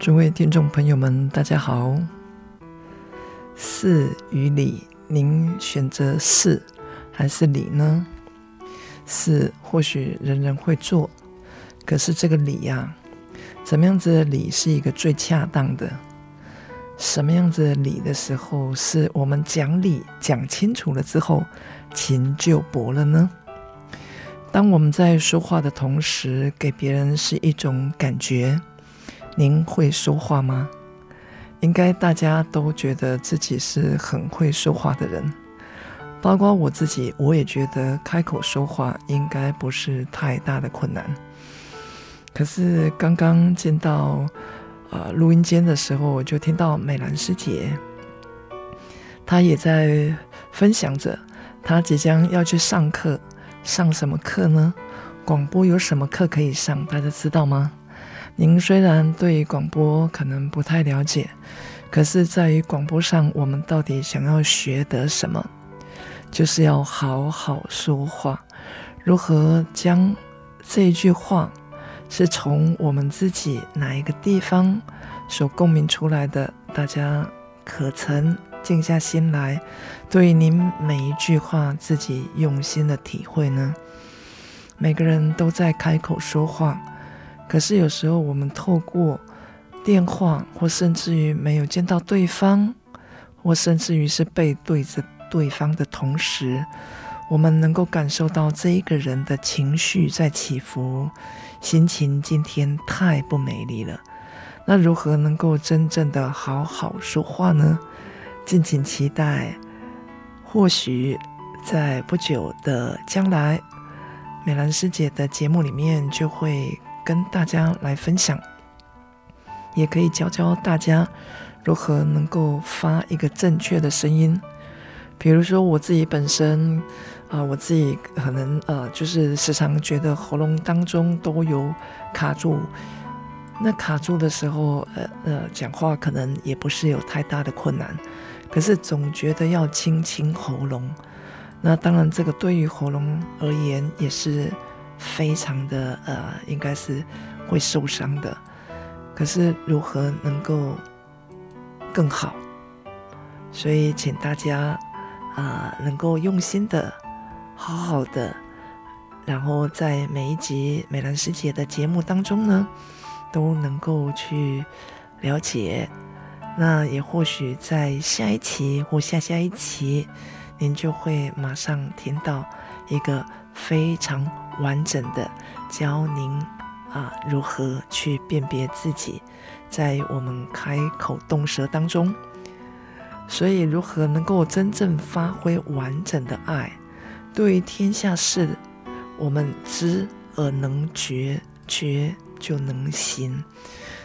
诸位听众朋友们，大家好。事与理。您选择事还是理呢？事或许人人会做，可是这个理呀、怎么样子的理是一个最恰当的？什么样子的理的时候，是我们讲理讲清楚了之后，情就薄了呢？当我们在说话的同时，给别人是一种感觉，您会说话吗？应该大家都觉得自己是很会说话的人，包括我自己，我也觉得开口说话应该不是太大的困难。可是刚刚进到呃录音间的时候，我就听到美兰师姐，她也在分享着她即将要去上课，上什么课呢？广播有什么课可以上？大家知道吗？您虽然对广播可能不太了解，可是在于广播上，我们到底想要学得什么？就是要好好说话，如何将这一句话是从我们自己哪一个地方所共鸣出来的？大家可曾静下心来，对您每一句话自己用心的体会呢？每个人都在开口说话。可是有时候，我们透过电话，或甚至于没有见到对方，或甚至于是背对着对方的同时，我们能够感受到这一个人的情绪在起伏，心情今天太不美丽了。那如何能够真正的好好说话呢？敬请期待，或许在不久的将来，美兰师姐的节目里面就会。跟大家来分享，也可以教教大家如何能够发一个正确的声音。比如说我自己本身，啊、我自己可能呃，就是时常觉得喉咙当中都有卡住。那卡住的时候，呃呃，讲话可能也不是有太大的困难，可是总觉得要清清喉咙。那当然，这个对于喉咙而言也是。非常的呃，应该是会受伤的。可是如何能够更好？所以请大家啊、能够用心的、好好的，然后在每一集美兰师姐的节目当中呢，都能够去了解。那也或许在下一期或下下一期，您就会马上听到一个非常。完整的教您啊，如何去辨别自己，在我们开口动舌当中，所以如何能够真正发挥完整的爱，对于天下事，我们知而能觉，觉就能行。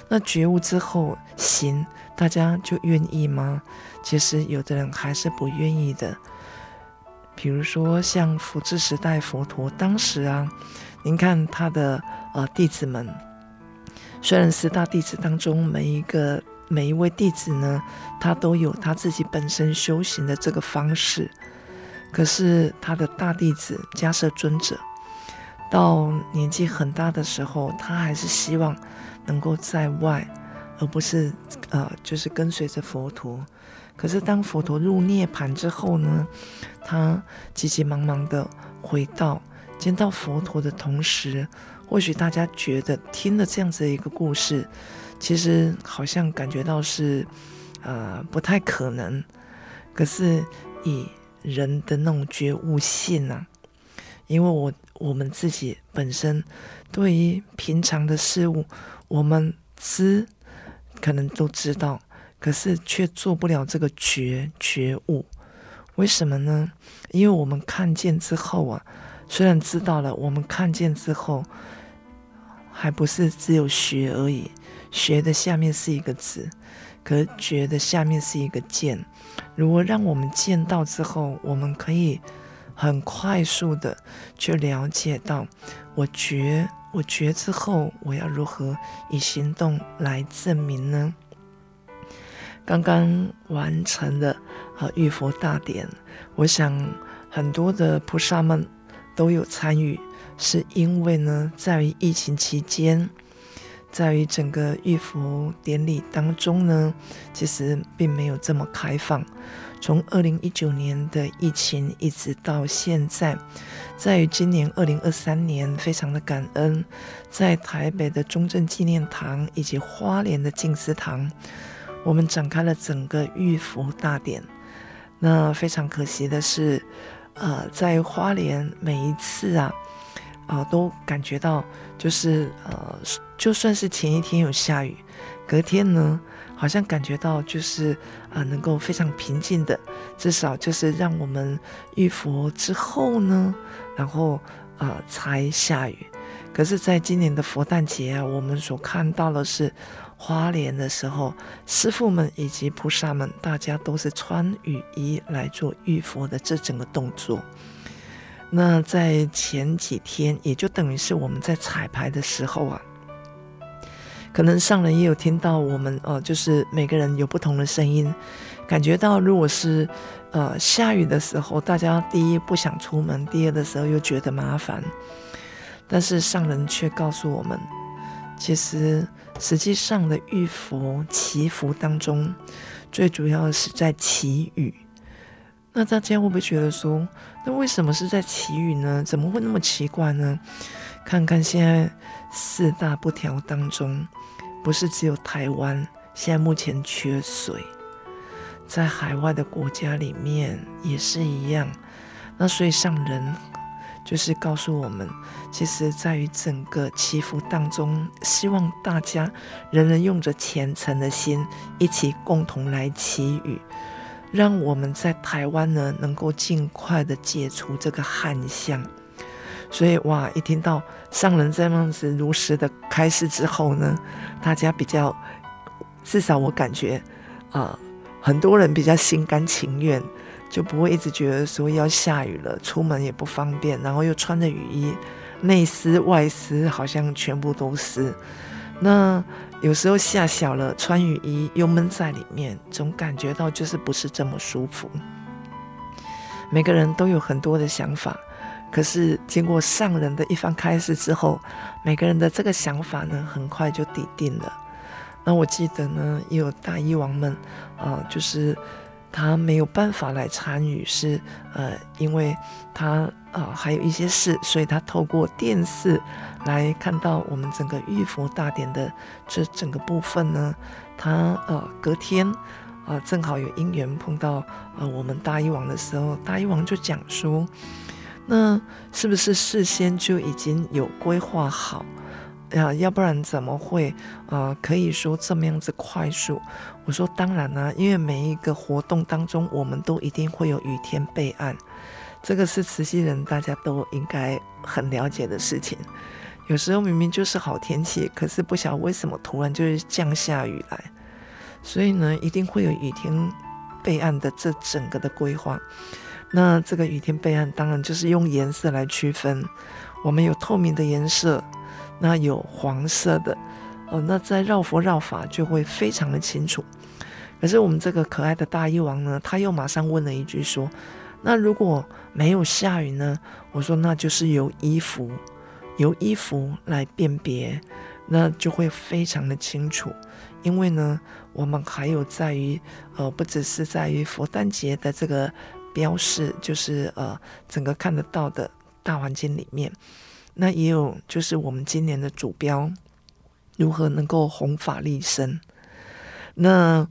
那觉悟之后行，大家就愿意吗？其实有的人还是不愿意的。比如说，像佛治时代佛陀当时啊，您看他的呃弟子们，虽然十大弟子当中每一个每一位弟子呢，他都有他自己本身修行的这个方式，可是他的大弟子迦叶尊者，到年纪很大的时候，他还是希望能够在外，而不是呃就是跟随着佛陀。可是当佛陀入涅槃之后呢，他急急忙忙的回到见到佛陀的同时，或许大家觉得听了这样子的一个故事，其实好像感觉到是，呃，不太可能。可是以人的那种觉悟性啊，因为我我们自己本身对于平常的事物，我们知可能都知道，可是却做不了这个觉觉悟。为什么呢？因为我们看见之后啊。虽然知道了，我们看见之后，还不是只有学而已。学的下面是一个字，可是觉的下面是一个见。如果让我们见到之后，我们可以很快速的去了解到，我觉，我觉之后，我要如何以行动来证明呢？刚刚完成的呃浴佛大典，我想很多的菩萨们。都有参与，是因为呢，在于疫情期间，在于整个浴佛典礼当中呢，其实并没有这么开放。从二零一九年的疫情一直到现在，在于今年二零二三年，非常的感恩，在台北的中正纪念堂以及花莲的静思堂，我们展开了整个浴佛大典。那非常可惜的是。呃，在花莲每一次啊，啊、都感觉到就是呃，就算是前一天有下雨，隔天呢，好像感觉到就是啊、能够非常平静的，至少就是让我们浴佛之后呢，然后呃才下雨。可是，在今年的佛诞节啊，我们所看到的是。花莲的时候，师父们以及菩萨们，大家都是穿雨衣来做浴佛的这整个动作。那在前几天，也就等于是我们在彩排的时候啊，可能上人也有听到我们呃，就是每个人有不同的声音，感觉到如果是呃下雨的时候，大家第一不想出门，第二的时候又觉得麻烦，但是上人却告诉我们，其实。实际上的浴佛祈福当中，最主要的是在祈雨。那大家会不会觉得说，那为什么是在祈雨呢？怎么会那么奇怪呢？看看现在四大不调当中，不是只有台湾现在目前缺水，在海外的国家里面也是一样。那所以上人。就是告诉我们，其实在于整个祈福当中，希望大家人人用着虔诚的心，一起共同来祈雨，让我们在台湾呢能够尽快的解除这个旱象。所以哇，一听到上人这样子如实的开示之后呢，大家比较，至少我感觉啊、很多人比较心甘情愿。就不会一直觉得说要下雨了，出门也不方便，然后又穿着雨衣，内湿外湿，好像全部都湿。那有时候下小了，穿雨衣又闷在里面，总感觉到就是不是这么舒服。每个人都有很多的想法，可是经过上人的一番开示之后，每个人的这个想法呢，很快就底定了。那我记得呢，也有大医王们，啊、就是。他没有办法来参与，是呃，因为他啊、呃、还有一些事，所以他透过电视来看到我们整个浴佛大典的这整个部分呢。他呃隔天啊、正好有因缘碰到呃我们大医王的时候，大医王就讲说，那是不是事先就已经有规划好？啊，要不然怎么会呃可以说这么样子快速？我说当然啦、因为每一个活动当中，我们都一定会有雨天备案，这个是慈溪人大家都应该很了解的事情。有时候明明就是好天气，可是不晓得为什么突然就是降下雨来，所以呢，一定会有雨天备案的这整个的规划。那这个雨天备案当然就是用颜色来区分，我们有透明的颜色。那有黄色的哦，那在绕佛绕法就会非常的清楚。可是我们这个可爱的大医王呢，他又马上问了一句说：“那如果没有下雨呢？”我说：“那就是由衣服，由衣服来辨别，那就会非常的清楚。因为呢，我们还有在于呃，不只是在于佛诞节的这个标示，就是呃，整个看得到的。”大环境里面。那也有就是我们今年的主标，如何能够弘法利生？那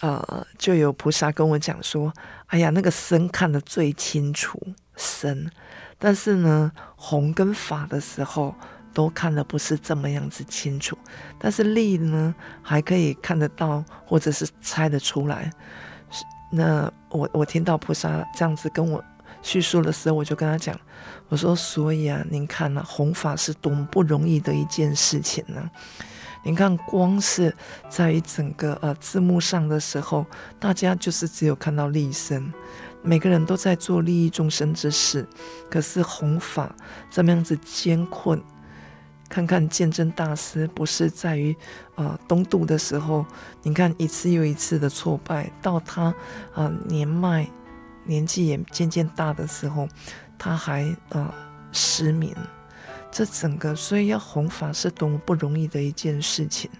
呃，就有菩萨跟我讲说：“哎呀，那个生看得最清楚，生，但是呢，弘跟法的时候都看得不是这么样子清楚，但是利呢，还可以看得到，或者是猜得出来。那我我听到菩萨这样子跟我叙述的时候，我就跟他讲，我说：所以啊，您看啊，弘法是多么不容易的一件事情呢？”您看，光是在于整个呃字幕上的时候，大家就是只有看到利生，每个人都在做利益众生之事。可是弘法这么样子艰困，看看鉴真大师不是在于呃东渡的时候，你看一次又一次的挫败，到他啊、呃、年迈年纪也渐渐大的时候，他还啊、呃、失明。这整个，所以要弘法是多么不容易的一件事情。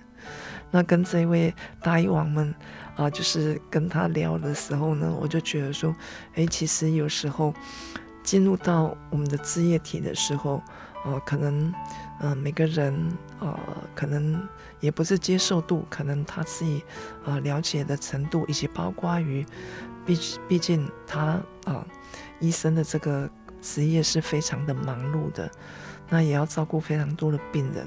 那跟这位大医王们啊，就是跟他聊的时候呢，我就觉得说，哎，其实有时候进入到我们的志业体的时候，呃、可能，嗯、每个人，呃，可能也不是接受度，可能他自己，呃，了解的程度，以及包括于，毕毕竟他啊，医生的这个职业是非常的忙碌的。那也要照顾非常多的病人，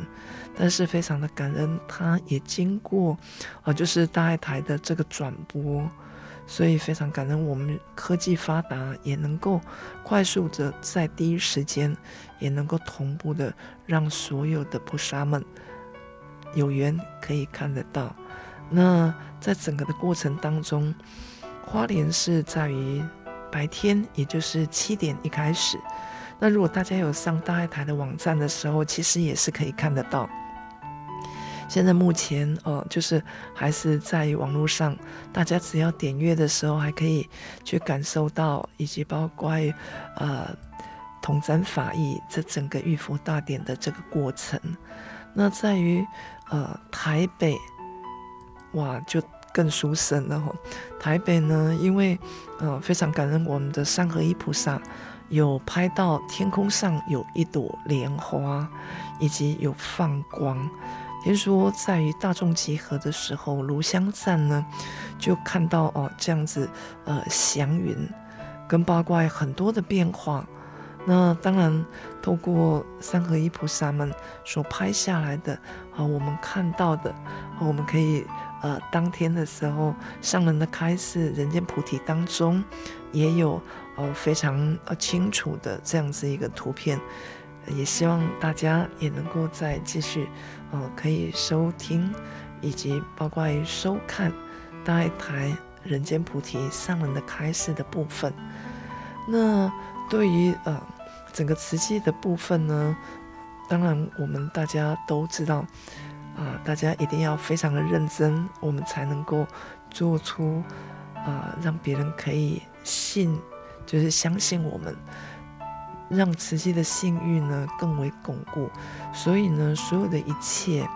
但是非常的感恩，他也经过，啊，就是大爱台的这个转播，所以非常感恩我们科技发达，也能够快速的在第一时间，也能够同步的让所有的菩萨们有缘可以看得到。那在整个的过程当中，花莲是在于白天，也就是七点一开始。那如果大家有上大爱台的网站的时候，其实也是可以看得到。现在目前哦，就是还是在网络上，大家只要点阅的时候，还可以去感受到，以及包括呃统赞法义这整个浴佛大典的这个过程。那在于呃台北，哇，就更殊胜了吼。台北呢，因为呃非常感恩我们的三合一菩萨。有拍到天空上有一朵莲花，以及有放光。听说在于大众集合的时候，炉香站呢就看到哦这样子呃祥云跟八卦很多的变化。那当然透过三合一菩萨们所拍下来的啊，我们看到的，我们可以呃当天的时候上人的开示，人间菩提当中也有。呃，非常呃清楚的这样子一个图片，也希望大家也能够再继续，呃，可以收听以及包括收看大台人间菩提上人的开示的部分。那对于呃整个慈济的部分呢，当然我们大家都知道，啊、大家一定要非常的认真，我们才能够做出啊、让别人可以信。就是相信我们，让慈济的信誉呢更为巩固。所以呢，所有的一切，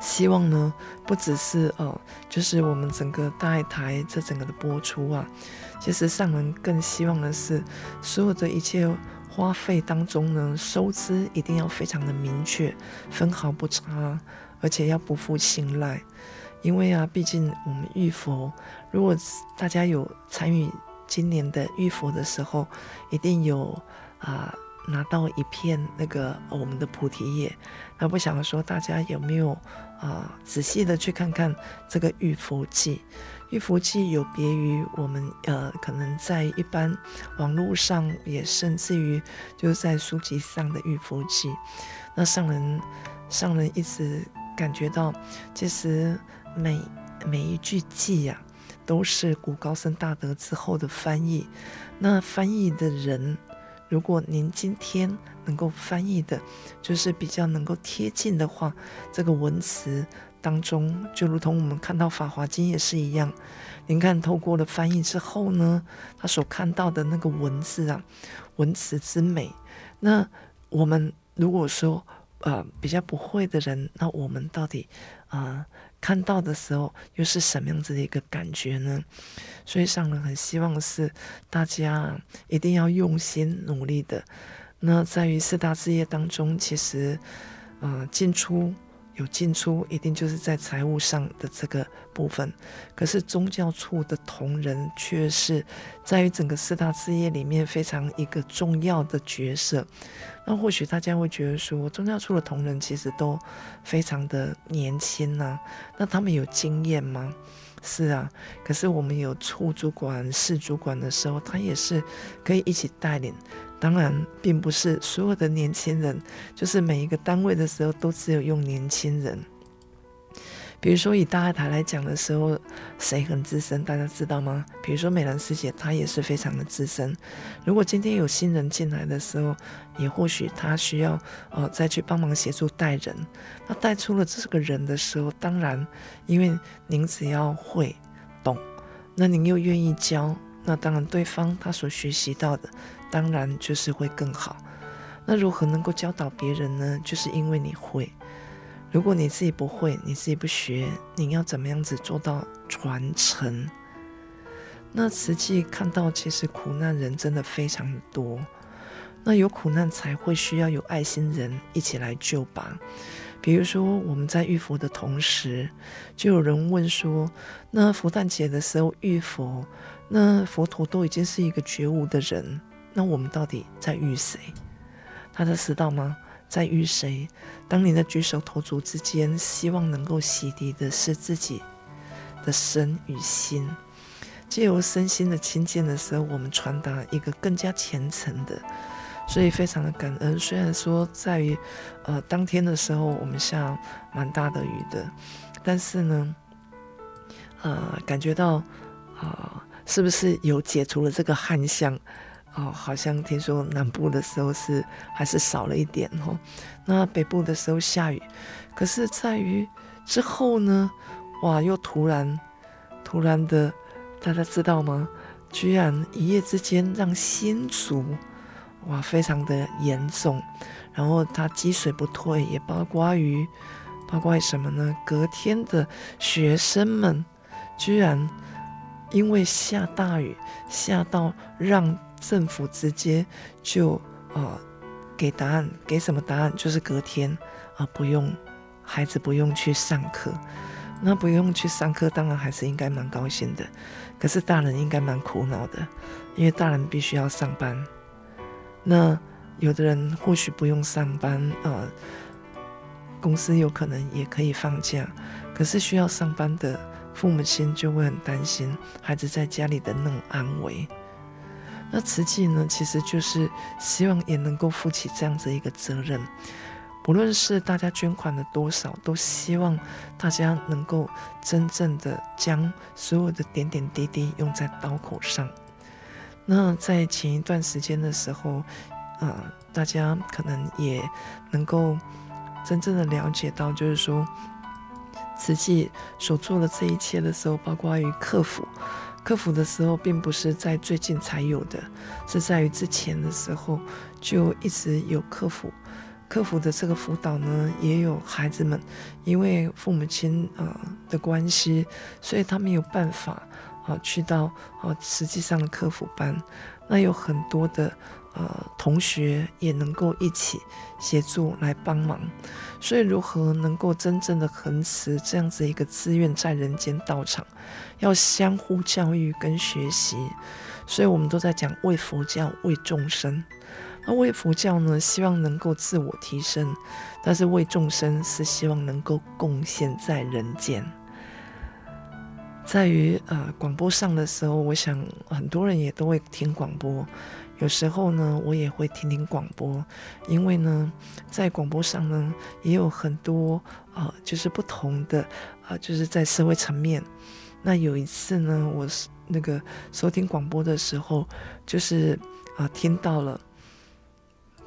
希望呢不只是哦，就是我们整个大爱台这整个的播出啊，其实上人更希望的是，所有的一切花费当中呢，收支一定要非常的明确，分毫不差，而且要不负信赖。因为啊，毕竟我们浴佛，如果大家有参与。今年的浴佛的时候，一定有啊、拿到一片那个、我们的菩提叶。那不想说大家有没有啊、仔细的去看看这个浴佛记？玉佛记有别于我们呃可能在一般网络上，也甚至于就是在书籍上的玉佛记。那上人上人一直感觉到，其实每每一句偈呀、都是古高僧大德之后的翻译。那翻译的人，如果您今天能够翻译的，就是比较能够贴近的话，这个文词当中，就如同我们看到《法华经》也是一样。您看，透过了翻译之后呢，他所看到的那个文字啊，文词之美。那我们如果说呃比较不会的人，那我们到底啊？看到的时候又是什么样子的一个感觉呢？所以上人很希望是大家一定要用心努力的那在于四大事业当中，其实，呃，进出。有进出，一定就是在财务上的这个部分。可是宗教处的同仁却是在于整个四大事业里面非常一个重要的角色。那或许大家会觉得说，宗教处的同仁其实都非常的年轻呐、啊，那他们有经验吗？是啊，可是我们有处主管、室主管的时候，他也是可以一起带领。当然，并不是所有的年轻人，就是每一个单位的时候都只有用年轻人。比如说以大爱台来讲的时候，谁很资深，大家知道吗？比如说美兰师姐，她也是非常的资深。如果今天有新人进来的时候，也或许她需要呃再去帮忙协助带人。那带出了这个人的时候，当然，因为您只要会懂，那您又愿意教，那当然对方他所学习到的。当然就是会更好。那如何能够教导别人呢？就是因为你会。如果你自己不会，你自己不学，你要怎么样子做到传承？那实际看到，其实苦难人真的非常多。那有苦难才会需要有爱心人一起来救拔。比如说我们在遇佛的同时，就有人问说：那佛诞节的时候遇佛，那佛陀都已经是一个觉悟的人。那我们到底在遇谁？他在知道吗？在遇谁？当你的举手投足之间，希望能够洗涤的是自己的身与心，借由身心的亲近的时候，我们传达一个更加虔诚的，所以非常的感恩。虽然说在于呃当天的时候，我们下蛮大的雨的，但是呢，呃，感觉到啊、是不是有解除了这个旱象？哦，好像听说南部的时候是还是少了一点哦，那北部的时候下雨，可是在于之后呢，哇，又突然突然的，大家知道吗？居然一夜之间让新竹哇非常的严重，然后它积水不退，也包括于包括什么呢？隔天的学生们居然因为下大雨，下到让。政府直接就呃给答案，给什么答案？就是隔天啊、不用孩子不用去上课，那不用去上课，当然还是应该蛮高兴的。可是大人应该蛮苦恼的，因为大人必须要上班。那有的人或许不用上班，呃，公司有可能也可以放假，可是需要上班的父母亲就会很担心孩子在家里的那种安危。那慈济呢，其实就是希望也能够负起这样子一个责任，不论是大家捐款的多少，都希望大家能够真正的将所有的点点滴滴用在刀口上。那在前一段时间的时候，呃，大家可能也能够真正的了解到，就是说慈济所做的这一切的时候，包括于客服。客服的时候，并不是在最近才有的，是在于之前的时候就一直有客服。客服的这个辅导呢，也有孩子们，因为父母亲呃的关系，所以他没有办法啊去到啊实际上的客服班。那有很多的呃同学也能够一起协助来帮忙。所以，如何能够真正的恒持这样子一个自愿在人间道场，要相互教育跟学习。所以我们都在讲为佛教、为众生。那为佛教呢，希望能够自我提升；但是为众生是希望能够贡献在人间。在于呃广播上的时候，我想很多人也都会听广播。有时候呢，我也会听听广播，因为呢，在广播上呢，也有很多呃，就是不同的呃，就是在社会层面。那有一次呢，我是那个收听广播的时候，就是啊、听到了，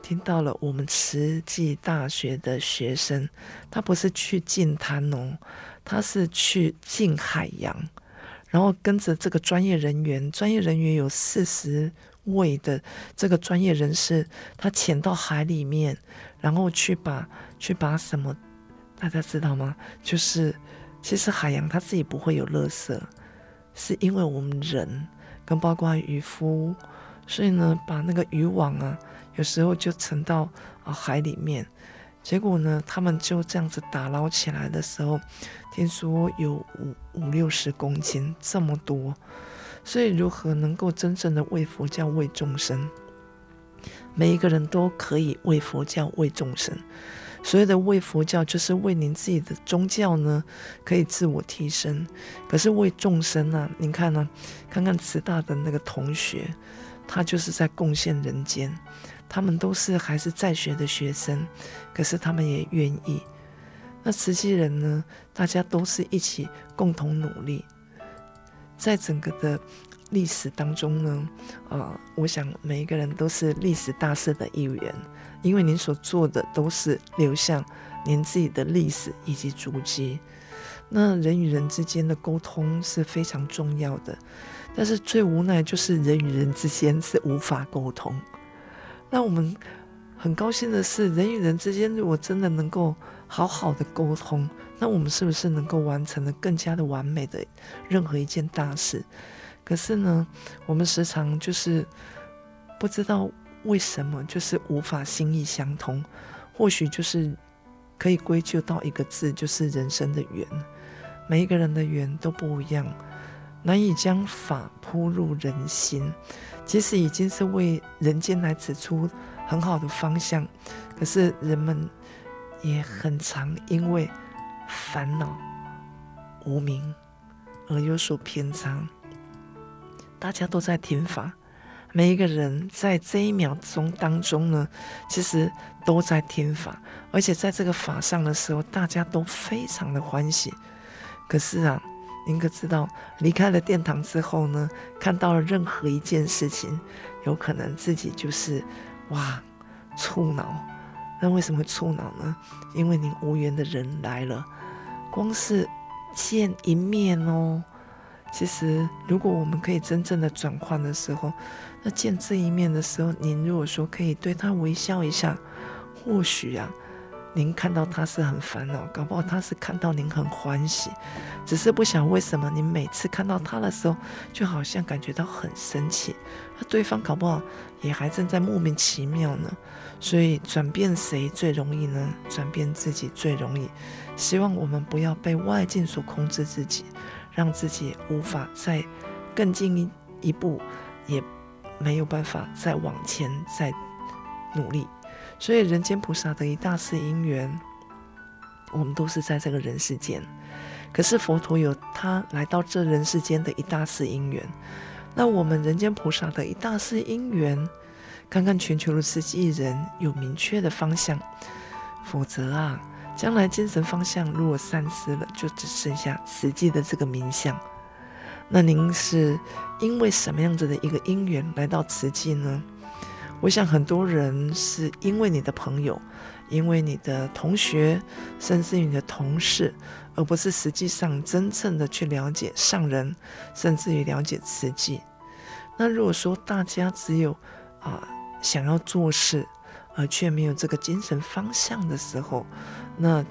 听到了我们慈济大学的学生，他不是去进滩哦，他是去进海洋，然后跟着这个专业人员，专业人员有四十。位的这个专业人士，他潜到海里面，然后去把去把什么，大家知道吗？就是其实海洋它自己不会有垃圾，是因为我们人跟包括渔夫，所以呢，把那个渔网啊有时候就沉到啊海里面。结果呢，他们就这样子打捞起来的时候，听说有五五六十公斤这么多。所以，如何能够真正的为佛教、为众生？每一个人都可以为佛教、为众生。所谓的为佛教，就是为您自己的宗教呢，可以自我提升。可是为众生呢、啊？您看呢、看看慈大的那个同学，他就是在贡献人间。他们都是还是在学的学生，可是他们也愿意。那慈济人呢？大家都是一起共同努力。在整个的历史当中呢，啊、呃，我想每一个人都是历史大事的一员，因为您所做的都是流向您自己的历史以及足迹。那人与人之间的沟通是非常重要的，但是最无奈就是人与人之间是无法沟通。那我们很高兴的是，人与人之间如果真的能够好好的沟通。那我们是不是能够完成的更加的完美的任何一件大事？可是呢，我们时常就是不知道为什么，就是无法心意相通。或许就是可以归咎到一个字，就是人生的缘。每一个人的缘都不一样，难以将法铺入人心。即使已经是为人间来指出很好的方向，可是人们也很常因为。烦恼、无名而有所偏差。大家都在听法，每一个人在这一秒钟当中呢，其实都在听法，而且在这个法上的时候，大家都非常的欢喜。可是啊，您可知道，离开了殿堂之后呢，看到了任何一件事情，有可能自己就是哇，触恼。那为什么触恼呢？因为您无缘的人来了。光是见一面哦，其实如果我们可以真正的转换的时候，那见这一面的时候，您如果说可以对他微笑一下，或许啊，您看到他是很烦恼，搞不好他是看到您很欢喜，只是不想为什么您每次看到他的时候，就好像感觉到很生气，那对方搞不好也还正在莫名其妙呢。所以转变谁最容易呢？转变自己最容易。希望我们不要被外境所控制自己，让自己无法再更进一一步，也没有办法再往前再努力。所以，人间菩萨的一大世因缘，我们都是在这个人世间。可是佛陀有他来到这人世间的一大世因缘，那我们人间菩萨的一大世因缘，看看全球的慈济人有明确的方向，否则啊。将来精神方向如果散失了，就只剩下慈济的这个名相。那您是因为什么样子的一个因缘来到慈济呢？我想很多人是因为你的朋友，因为你的同学，甚至于你的同事，而不是实际上真正的去了解上人，甚至于了解慈济。那如果说大家只有啊、想要做事，而却没有这个精神方向的时候，那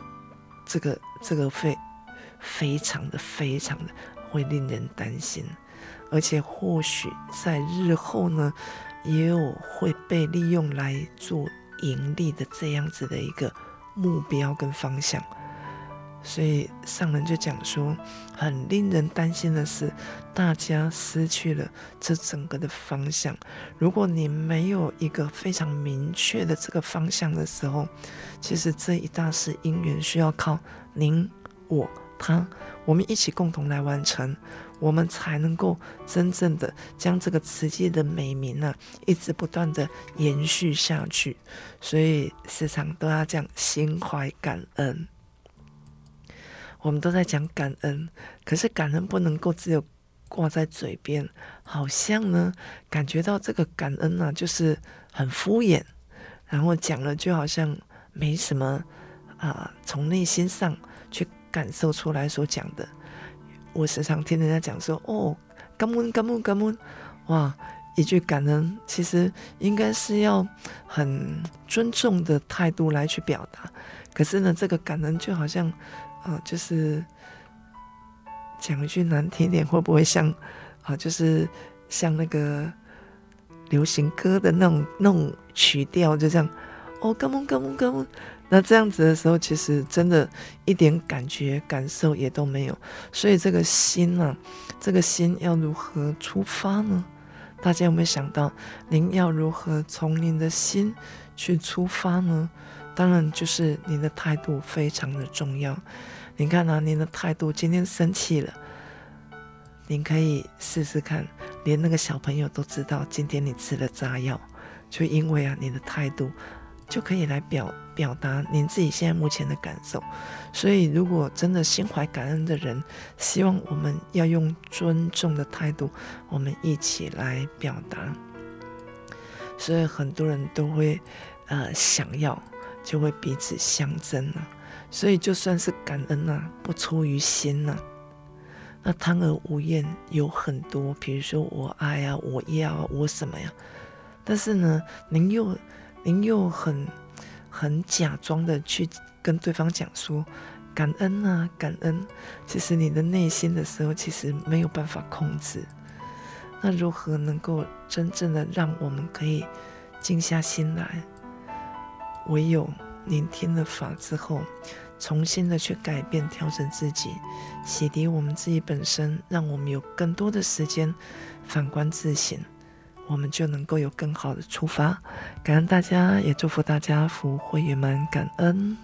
这个这个会非常的非常的会令人担心，而且或许在日后呢，也有会被利用来做盈利的这样子的一个目标跟方向。所以上人就讲说，很令人担心的是，大家失去了这整个的方向。如果你没有一个非常明确的这个方向的时候，其实这一大世因缘需要靠您、我、他，我们一起共同来完成，我们才能够真正的将这个慈济的美名呢、一直不断的延续下去。所以时常都要这样心怀感恩。我们都在讲感恩，可是感恩不能够只有挂在嘴边，好像呢感觉到这个感恩呢、啊、就是很敷衍，然后讲了就好像没什么啊，从内心上去感受出来所讲的。我时常听人家讲说：“哦，感恩感恩感恩，哇，一句感恩其实应该是要很尊重的态度来去表达，可是呢，这个感恩就好像。”啊，就是讲一句难听点，会不会像啊？就是像那个流行歌的那种那种曲调，就这样，哦，干嘛干嘛干嘛。那这样子的时候，其实真的一点感觉感受也都没有。所以这个心呢、啊，这个心要如何出发呢？大家有没有想到，您要如何从您的心去出发呢？当然就是您的态度非常的重要。你看啊，您的态度今天生气了，您可以试试看，连那个小朋友都知道今天你吃了炸药，就因为啊，你的态度。就可以来表表达您自己现在目前的感受，所以如果真的心怀感恩的人，希望我们要用尊重的态度，我们一起来表达。所以很多人都会呃想要，就会彼此相争啊。所以就算是感恩啊，不出于心呐、啊，那贪而无厌有很多，比如说我爱啊，我要啊，我什么呀？但是呢，您又。您又很很假装的去跟对方讲说感恩啊，感恩。其实你的内心的时候，其实没有办法控制。那如何能够真正的让我们可以静下心来？唯有聆听了法之后，重新的去改变、调整自己，洗涤我们自己本身，让我们有更多的时间反观自省。我们就能够有更好的出发，感恩大家，也祝福大家福慧圆满，感恩。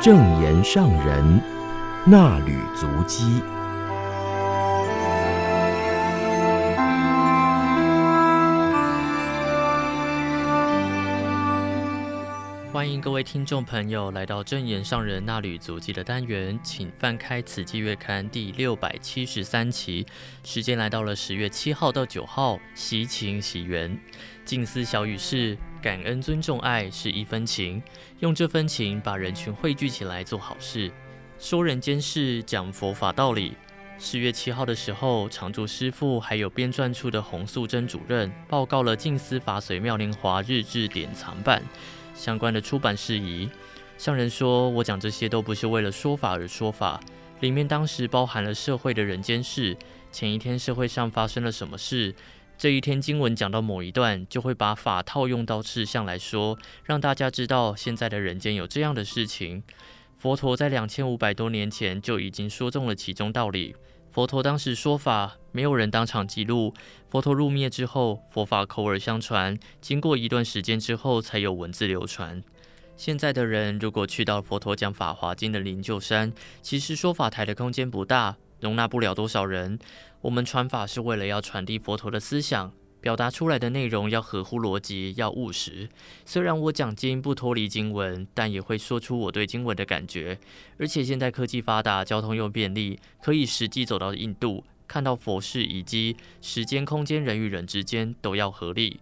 正言上人那履足迹。欢迎各位听众朋友来到正言上人衲履足迹的单元，请翻开《慈济月刊》第六百七十三期，时间来到了十月七号到九号，喜情喜缘，静思小语是感恩、尊重、爱是一分情，用这分情把人群汇聚起来做好事，说人间事，讲佛法道理。十月七号的时候，常住师父还有编撰处的洪素贞主任报告了静思法随妙莲华日志典藏版。相关的出版事宜，上人说：“我讲这些都不是为了说法而说法，里面当时包含了社会的人间事。前一天社会上发生了什么事，这一天经文讲到某一段，就会把法套用到事项来说，让大家知道现在的人间有这样的事情。佛陀在两千五百多年前就已经说中了其中道理。佛陀当时说法，没有人当场记录。”佛陀入灭之后，佛法口耳相传，经过一段时间之后，才有文字流传。现在的人如果去到佛陀讲《法华经》的灵鹫山，其实说法台的空间不大，容纳不了多少人。我们传法是为了要传递佛陀的思想，表达出来的内容要合乎逻辑，要务实。虽然我讲经不脱离经文，但也会说出我对经文的感觉。而且现在科技发达，交通又便利，可以实际走到印度。看到佛事以及时间、空间、人与人之间都要合力，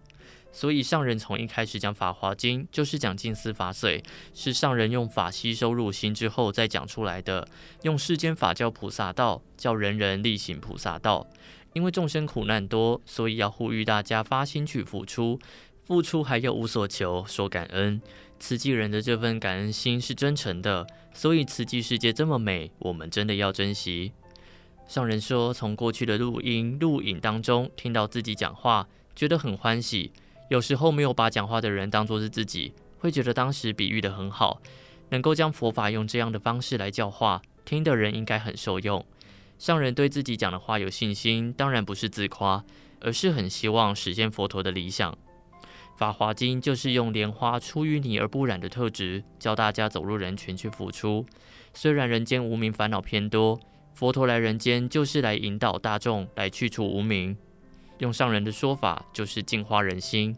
所以上人从一开始讲《法华经》，就是讲静思法髓，是上人用法吸收入心之后再讲出来的，用世间法教菩萨道，叫人人力行菩萨道。因为众生苦难多，所以要呼吁大家发心去付出，付出还要无所求，说感恩。慈济人的这份感恩心是真诚的，所以慈济世界这么美，我们真的要珍惜。上人说，从过去的录音录影当中听到自己讲话，觉得很欢喜。有时候没有把讲话的人当作是自己，会觉得当时比喻得很好，能够将佛法用这样的方式来教化，听的人应该很受用。上人对自己讲的话有信心，当然不是自夸，而是很希望实现佛陀的理想。《法华经》就是用莲花出淤泥而不染的特质，教大家走入人群去付出。虽然人间无明烦恼偏多。佛陀来人间，就是来引导大众，来去除无明。用上人的说法，就是净化人心，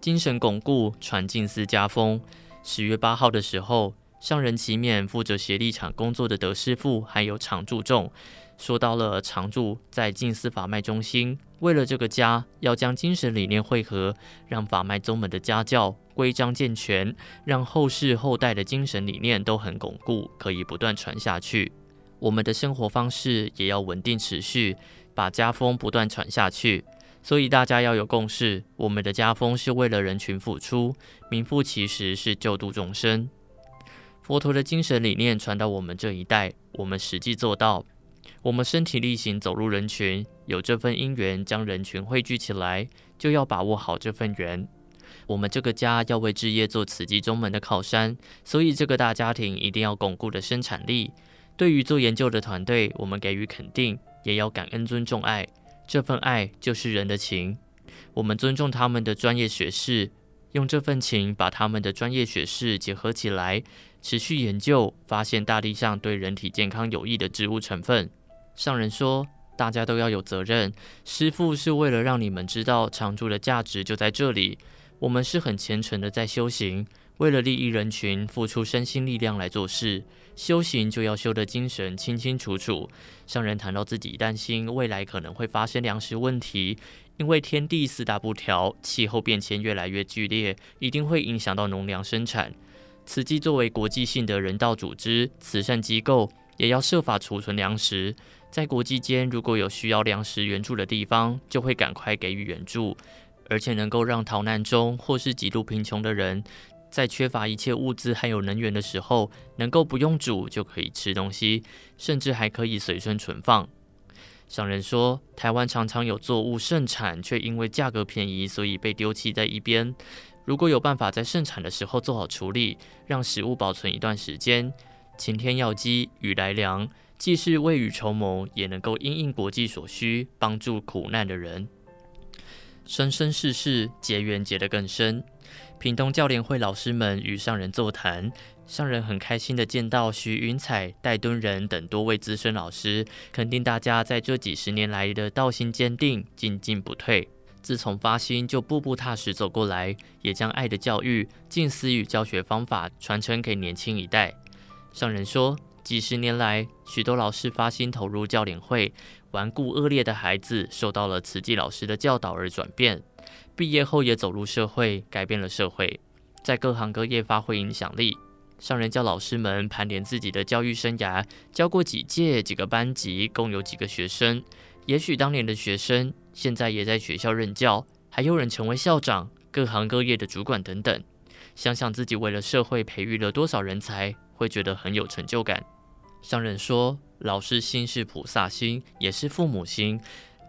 精神巩固，传静思家风。十月八号的时候，上人期勉负责协力场工作的德师傅，还有常住众，说到了常住在静思法脉中心，为了这个家，要将精神理念汇合，让法脉宗门的家教规章健全，让后世后代的精神理念都很巩固，可以不断传下去。我们的生活方式也要稳定持续，把家风不断传下去。所以大家要有共识，我们的家风是为了人群付出，名副其实是救度众生。佛陀的精神理念传到我们这一代，我们实际做到，我们身体力行走入人群，有这份因缘将人群汇聚起来，就要把握好这份缘。我们这个家要为置业做慈济宗门的靠山，所以这个大家庭一定要巩固的生产力。对于做研究的团队，我们给予肯定，也要感恩、尊重、爱。这份爱就是人的情。我们尊重他们的专业学识，用这份情把他们的专业学识结合起来，持续研究，发现大地上对人体健康有益的植物成分。上人说，大家都要有责任。师父是为了让你们知道常住的价值就在这里。我们是很虔诚的在修行。为了利益人群，付出身心力量来做事，修行就要修得精神清清楚楚。上人谈到自己担心未来可能会发生粮食问题，因为天地四大不调，气候变迁越来越剧烈，一定会影响到农粮生产。慈济作为国际性的人道组织、慈善机构，也要设法储存粮食。在国际间，如果有需要粮食援助的地方，就会赶快给予援助，而且能够让逃难中或是极度贫穷的人。在缺乏一切物资还有能源的时候，能够不用煮就可以吃东西，甚至还可以随身存放。上人说，台湾常常有作物盛产，却因为价格便宜，所以被丢弃在一边。如果有办法在盛产的时候做好处理，让食物保存一段时间，晴天要饥，雨来粮，既是未雨绸缪，也能够因应国际所需，帮助苦难的人。生生世世结缘结得更深。屏东教联会老师们与上人座谈，上人很开心地见到徐云彩、戴敦仁等多位资深老师，肯定大家在这几十年来的道心坚定，进进不退。自从发心就步步踏实走过来，也将爱的教育、静思与教学方法传承给年轻一代。上人说，几十年来，许多老师发心投入教领会，顽固恶劣的孩子受到了慈济老师的教导而转变，毕业后也走入社会，改变了社会，在各行各业发挥影响力。上人教老师们盘点自己的教育生涯，教过几届、几个班级，共有几个学生。也许当年的学生，现在也在学校任教，还有人成为校长、各行各业的主管等等。想想自己为了社会培育了多少人才，会觉得很有成就感。上人说，老师心是菩萨心，也是父母心。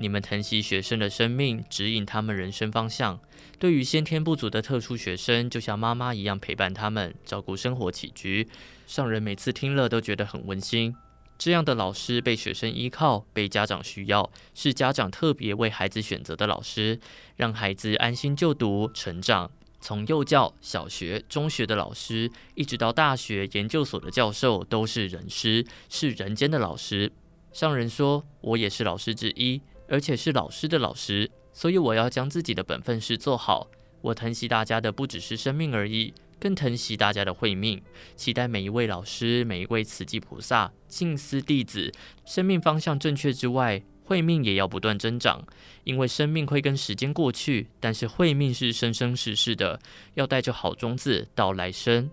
你们疼惜学生的生命，指引他们人生方向。对于先天不足的特殊学生，就像妈妈一样陪伴他们，照顾生活起居。上人每次听了都觉得很温馨。这样的老师被学生依靠，被家长需要，是家长特别为孩子选择的老师，让孩子安心就读成长。从幼教、小学、中学的老师，一直到大学、研究所的教授，都是人师，是人间的老师。上人说：“我也是老师之一，而且是老师的老师，所以我要将自己的本分事做好。我疼惜大家的不只是生命而已。”更疼惜大家的慧命，期待每一位老师、每一位慈济菩萨、静思弟子，生命方向正确之外，慧命也要不断增长。因为生命会跟时间过去，但是慧命是生生世世的，要带着好种子到来生。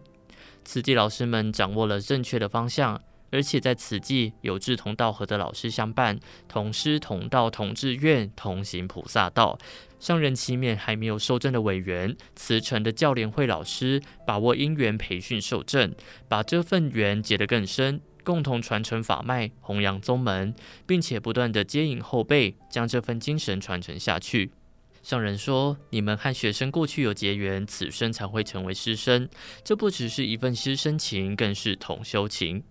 慈济老师们掌握了正确的方向。而且在此际有志同道合的老师相伴，同师同道同志愿，同行菩萨道。上人期勉还没有受证的委员，慈诚的教联会老师把握因缘培训受证，把这份缘结得更深，共同传承法脉，弘扬宗门，并且不断地接引后辈，将这份精神传承下去。上人说：“你们和学生过去有结缘，此生才会成为师生。这不只是一份师生情，更是同修情。”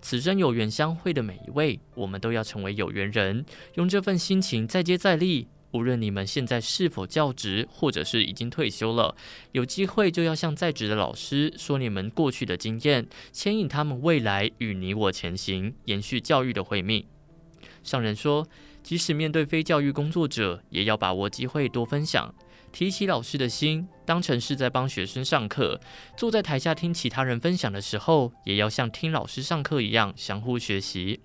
此生有缘相会的每一位，我们都要成为有缘人，用这份心情再接再厉。无论你们现在是否教职，或者是已经退休了，有机会就要向在职的老师说你们过去的经验，牵引他们未来与你我前行，延续教育的慧命。上人说，即使面对非教育工作者，也要把握机会多分享。提起老师的心，当成是在帮学生上课。坐在台下听其他人分享的时候，也要像听老师上课一样相互学习。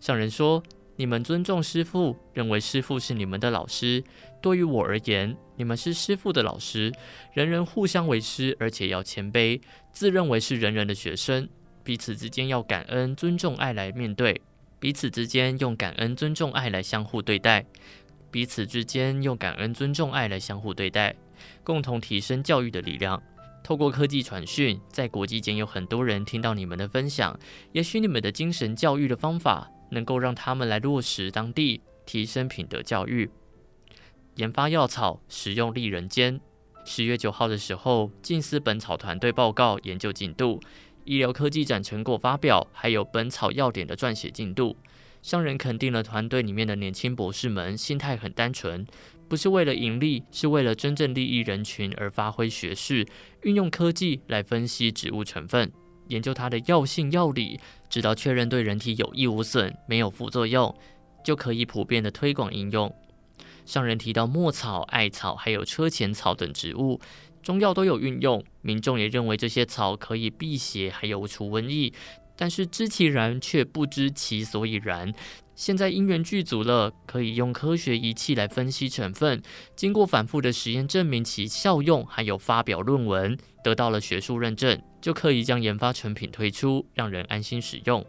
上人说：“你们尊重师父，认为师父是你们的老师。对于我而言，你们是师父的老师。人人互相为师，而且要谦卑，自认为是人人的学生。彼此之间要感恩、尊重、爱来面对。彼此之间用感恩、尊重、爱来相互对待。”彼此之间用感恩、尊重、爱来相互对待，共同提升教育的力量。透过科技传讯，在国际间有很多人听到你们的分享，也许你们的精神教育的方法能够让他们来落实当地，提升品德教育。研发药草，实用利人间。十月九号的时候，近思本草团队报告研究进度、医疗科技展成果发表，还有本草要点的撰写进度。商人肯定了团队里面的年轻博士们，心态很单纯，不是为了盈利，是为了真正利益人群而发挥学识，运用科技来分析植物成分，研究它的药性药理，直到确认对人体有益无损，没有副作用，就可以普遍的推广应用。上人提到墨草、艾草还有车前草等植物，中药都有运用，民众也认为这些草可以辟邪，还有除瘟疫。但是知其然，却不知其所以然。现在因缘具足了，可以用科学仪器来分析成分，经过反复的实验证明其效用，还有发表论文，得到了学术认证，就可以将研发成品推出，让人安心使用。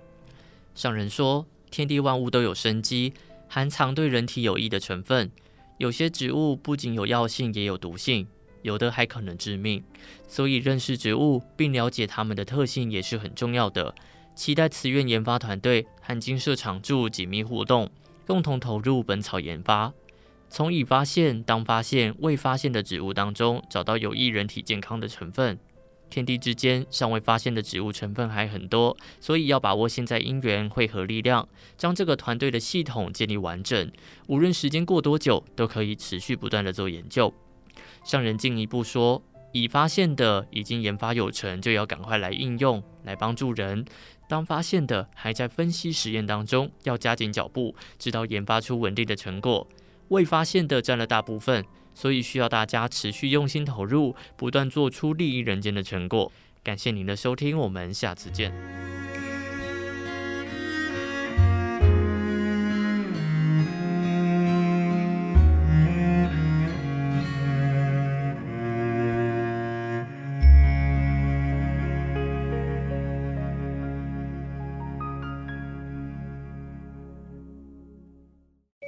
上人说，天地万物都有生机，含藏对人体有益的成分。有些植物不仅有药性，也有毒性。有的还可能致命，所以认识植物并了解它们的特性也是很重要的。期待慈院研发团队和金社常驻紧密互动，共同投入本草研发，从已发现、当发现、未发现的植物当中找到有益人体健康的成分，天地之间尚未发现的植物成分还很多，所以要把握现在因缘汇合力量，将这个团队的系统建立完整。无论时间过多久，都可以持续不断地做研究。上人进一步说，已发现的已经研发有成，就要赶快来应用，来帮助人。当发现的还在分析实验当中，要加紧脚步，直到研发出稳定的成果。未发现的占了大部分，所以需要大家持续用心投入，不断做出利益人间的成果。感谢您的收听，我们下次见。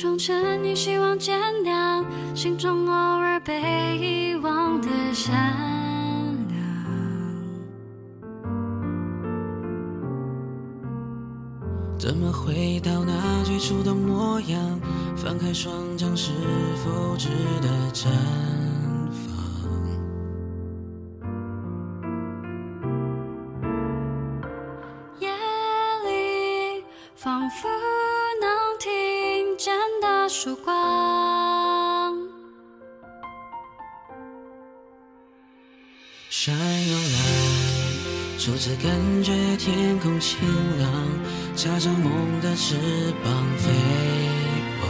装成你希望见谅，心中偶尔被遗忘的善良。怎么回到那最初的模样？翻开双掌，是否值得绽次感觉天空晴朗，插上梦的翅膀飞往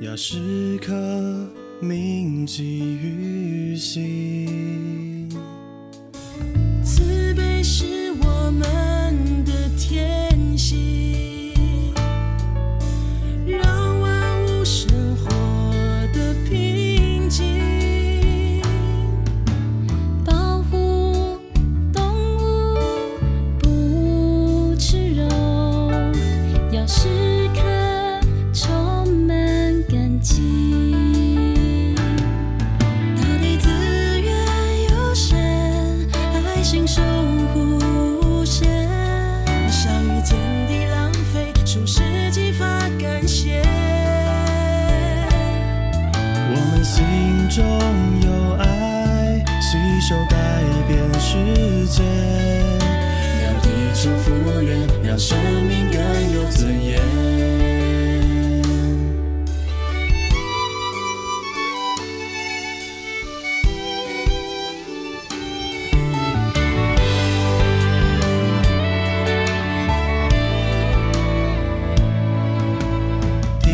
要时刻铭记于心。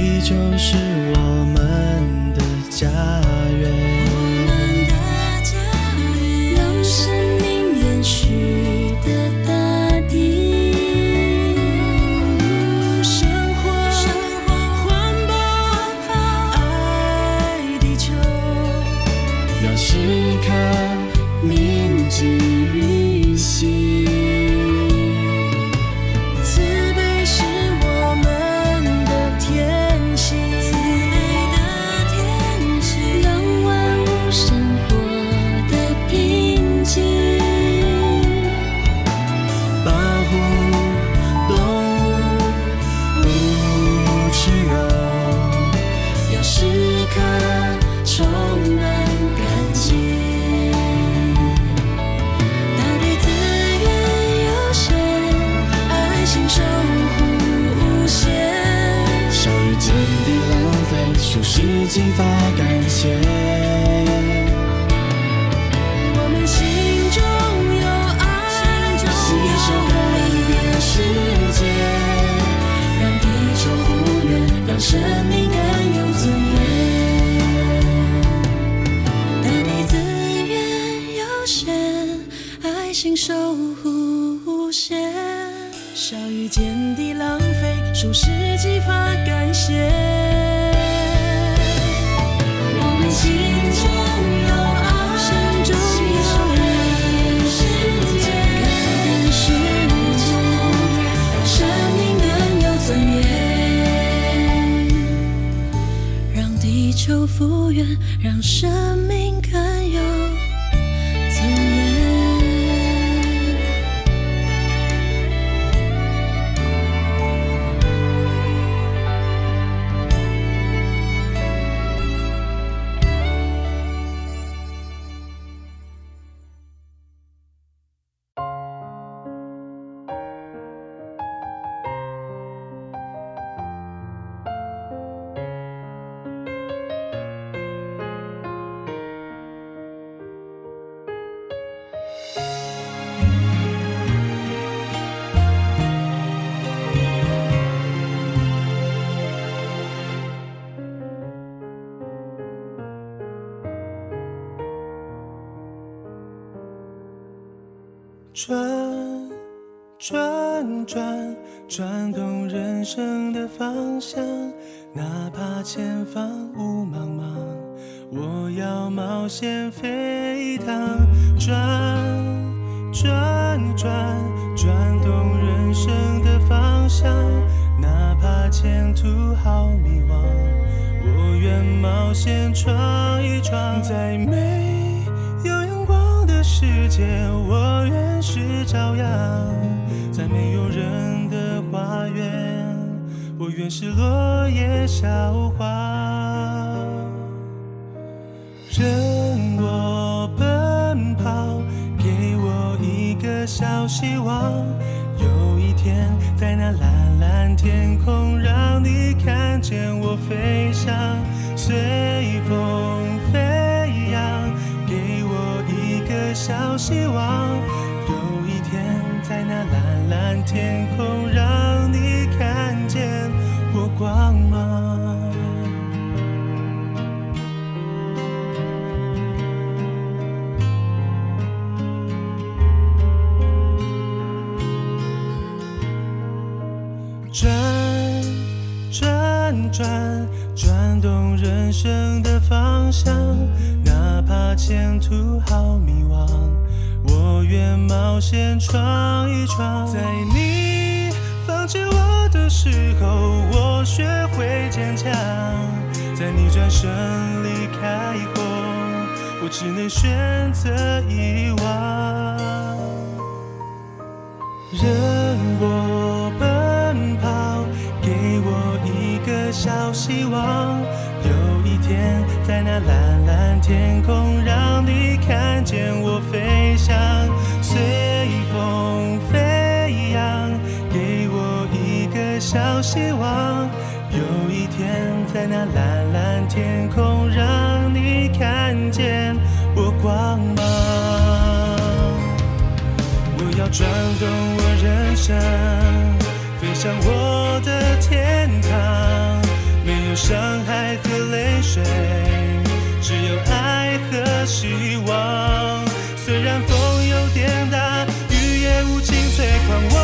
你就是我们的家。复原让生命转转转，转动人生的方向，哪怕前方雾茫茫，我要冒险飞一趟，转转转，转动人生的方向。哪怕前途好迷惘，我愿冒险闯一闯。在每界，我愿是朝阳；在没有人的花园，我愿是落叶小花。任我奔跑，给我一个小希望。有一天，在那蓝蓝天空，让你看见我飞翔，随风小希望。有一天，在那蓝蓝天空，让你看见我光芒。先闯一闯。在你放弃我的时候，我学会坚强。在你转身离开后，我只能选择遗忘。转动我人生，飞向我的天堂，没有伤害和泪水，只有爱和希望。虽然风有点大，雨也无情催狂，我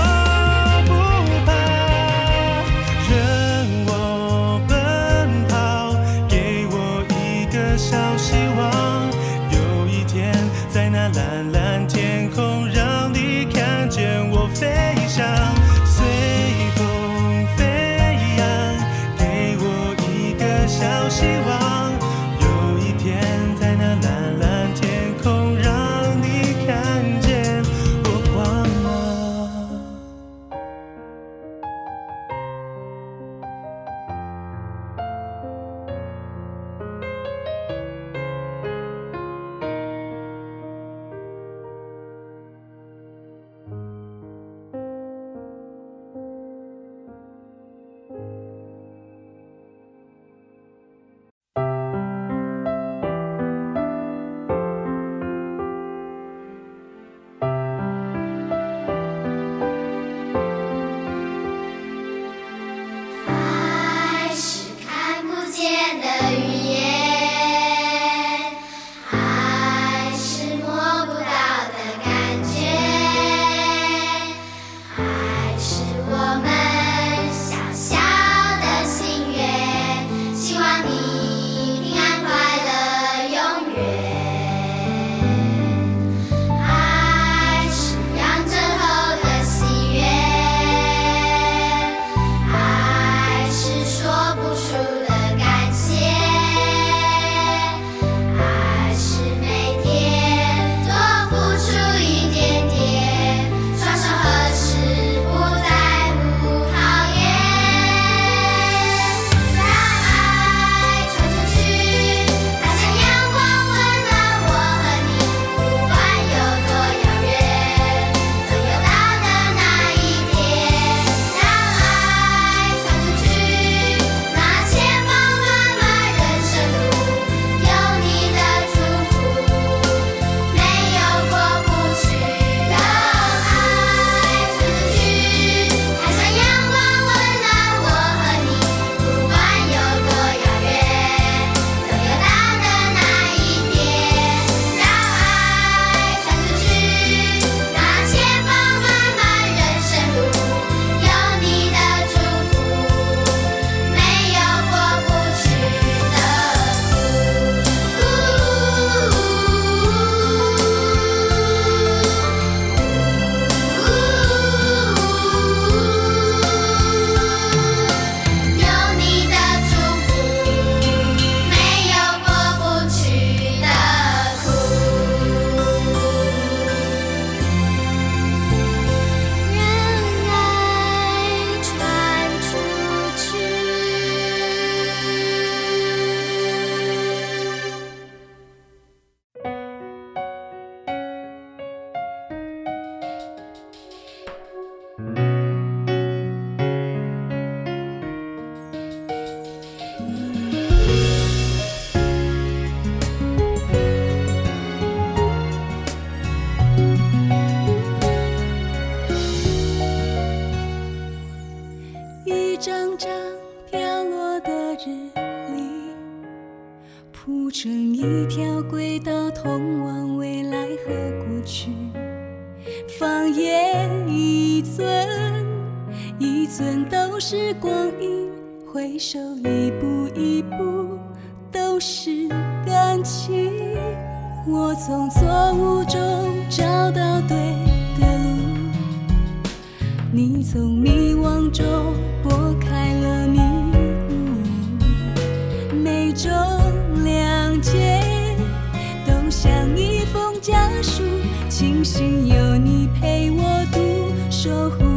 庆幸有你陪我度守护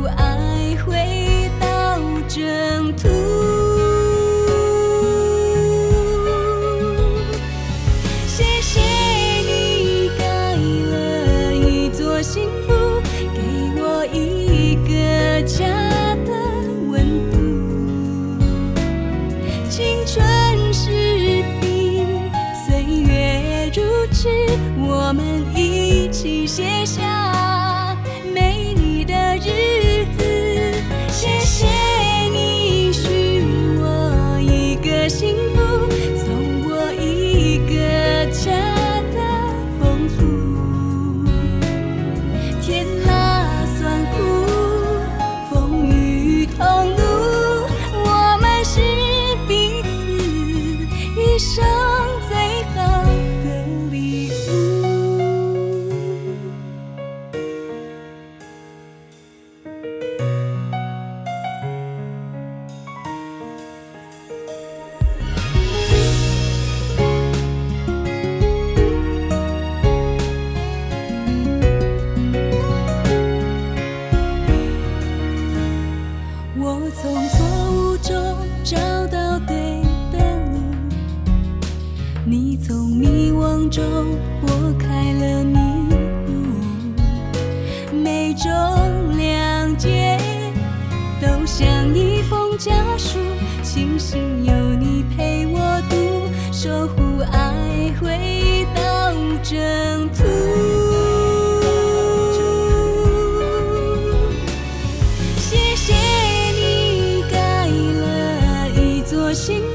心